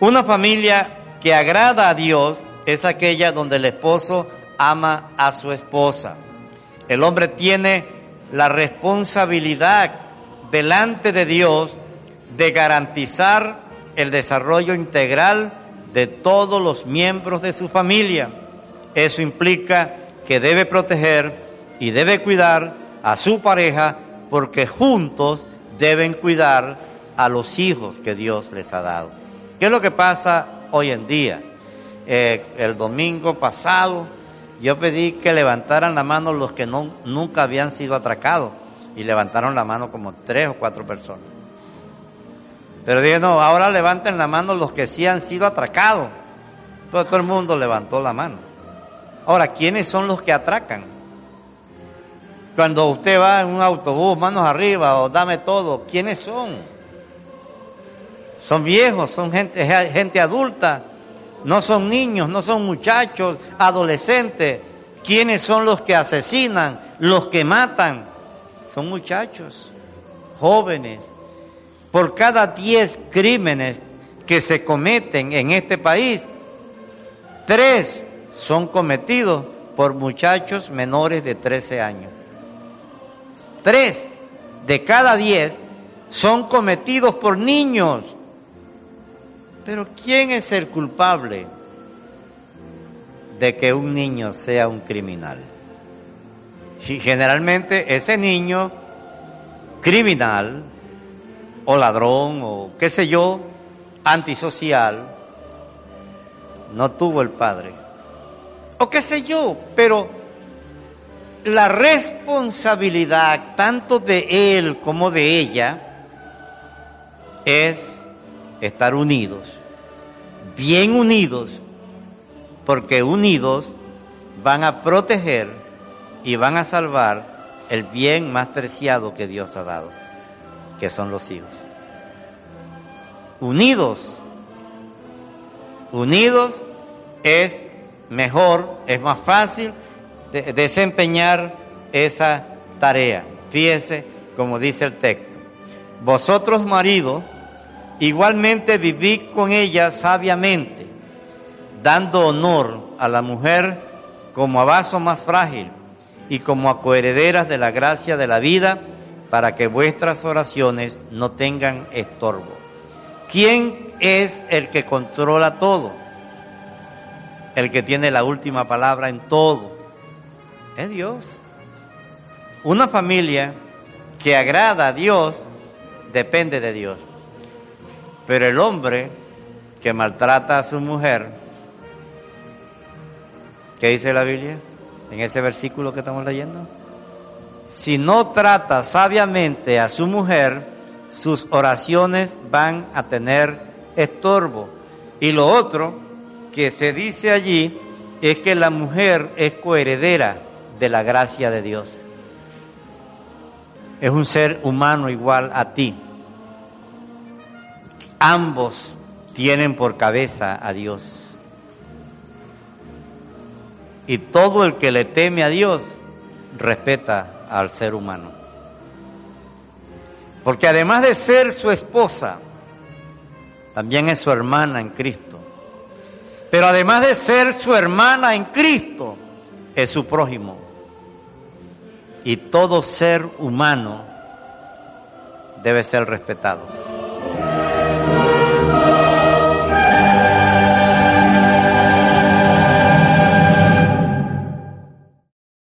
Una familia que agrada a Dios es aquella donde el esposo ama a su esposa. El hombre tiene la responsabilidad delante de Dios de garantizar el desarrollo integral de todos los miembros de su familia. Eso implica que debe proteger y debe cuidar a su pareja porque juntos deben cuidar a los hijos que Dios les ha dado. ¿Qué es lo que pasa hoy en día? Eh, el domingo pasado yo pedí que levantaran la mano los que no, nunca habían sido atracados y levantaron la mano como tres o cuatro personas. Pero dije, no, ahora levanten la mano los que sí han sido atracados. todo el mundo levantó la mano. Ahora, ¿quiénes son los que atracan? Cuando usted va en un autobús, manos arriba o dame todo, ¿quiénes son? Son viejos, son gente, gente adulta, no son niños, no son muchachos, adolescentes. ¿Quiénes son los que asesinan, los que matan? Son muchachos, jóvenes. Por cada 10 crímenes que se cometen en este país, tres son cometidos por muchachos menores de 13 años. Tres de cada 10 son cometidos por niños pero ¿quién es el culpable de que un niño sea un criminal? generalmente ese niño criminal o ladrón o qué sé yo, antisocial, no tuvo el padre. O qué sé yo, pero la responsabilidad tanto de él como de ella es estar unidos bien unidos, porque unidos van a proteger y van a salvar el bien más preciado que Dios ha dado, que son los hijos. Unidos, unidos es mejor, es más fácil desempeñar esa tarea. Fíjese como dice el texto. Vosotros maridos, Igualmente viví con ella sabiamente, dando honor a la mujer como a vaso más frágil y como a coherederas de la gracia de la vida, para que vuestras oraciones no tengan estorbo. ¿Quién es el que controla todo? El que tiene la última palabra en todo. Es Dios. Una familia que agrada a Dios depende de Dios. Pero el hombre que maltrata a su mujer, ¿qué dice la Biblia en ese versículo que estamos leyendo? Si no trata sabiamente a su mujer, sus oraciones van a tener estorbo. Y lo otro que se dice allí es que la mujer es coheredera de la gracia de Dios. Es un ser humano igual a ti. Ambos tienen por cabeza a Dios. Y todo el que le teme a Dios respeta al ser humano. Porque además de ser su esposa, también es su hermana en Cristo. Pero además de ser su hermana en Cristo, es su prójimo. Y todo ser humano debe ser respetado.